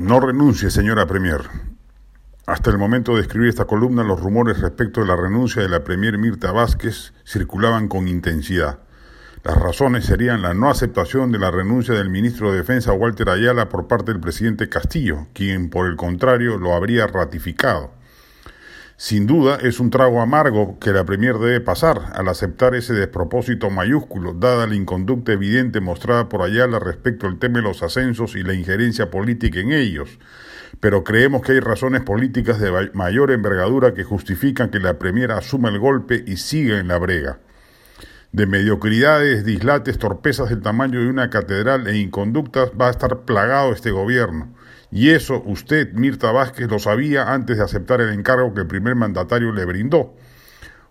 No renuncie, señora Premier. Hasta el momento de escribir esta columna, los rumores respecto de la renuncia de la Premier Mirta Vázquez circulaban con intensidad. Las razones serían la no aceptación de la renuncia del ministro de Defensa Walter Ayala por parte del presidente Castillo, quien por el contrario lo habría ratificado. Sin duda es un trago amargo que la Premier debe pasar al aceptar ese despropósito mayúsculo, dada la inconducta evidente mostrada por Ayala respecto al tema de los ascensos y la injerencia política en ellos, pero creemos que hay razones políticas de mayor envergadura que justifican que la Premier asuma el golpe y siga en la brega. De mediocridades, dislates, torpezas del tamaño de una catedral e inconductas va a estar plagado este gobierno. Y eso usted, Mirta Vázquez, lo sabía antes de aceptar el encargo que el primer mandatario le brindó.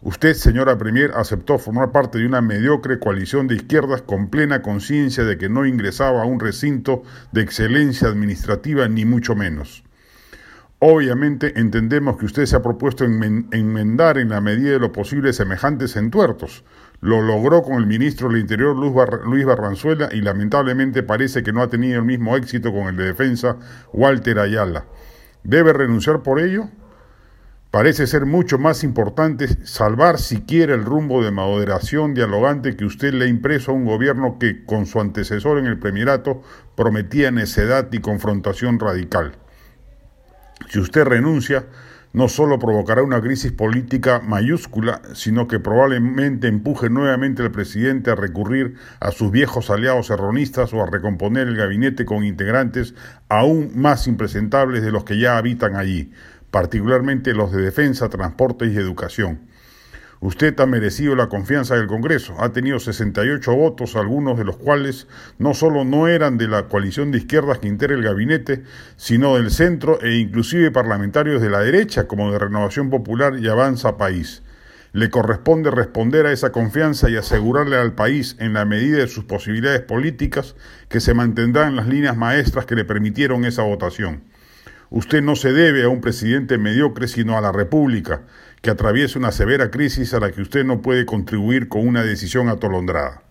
Usted, señora Premier, aceptó formar parte de una mediocre coalición de izquierdas con plena conciencia de que no ingresaba a un recinto de excelencia administrativa ni mucho menos. Obviamente entendemos que usted se ha propuesto enmendar en la medida de lo posible semejantes entuertos. Lo logró con el ministro del Interior Luis Barranzuela y lamentablemente parece que no ha tenido el mismo éxito con el de Defensa Walter Ayala. ¿Debe renunciar por ello? Parece ser mucho más importante salvar siquiera el rumbo de moderación dialogante que usted le ha impreso a un gobierno que, con su antecesor en el Premierato, prometía necedad y confrontación radical. Si usted renuncia, no solo provocará una crisis política mayúscula, sino que probablemente empuje nuevamente al presidente a recurrir a sus viejos aliados erronistas o a recomponer el gabinete con integrantes aún más impresentables de los que ya habitan allí particularmente los de defensa, transportes y educación. Usted ha merecido la confianza del Congreso, ha tenido 68 votos, algunos de los cuales no solo no eran de la coalición de izquierdas que integra el gabinete, sino del centro e inclusive parlamentarios de la derecha como de Renovación Popular y Avanza País. Le corresponde responder a esa confianza y asegurarle al país, en la medida de sus posibilidades políticas, que se mantendrán las líneas maestras que le permitieron esa votación. Usted no se debe a un presidente mediocre, sino a la República, que atraviesa una severa crisis a la que usted no puede contribuir con una decisión atolondrada.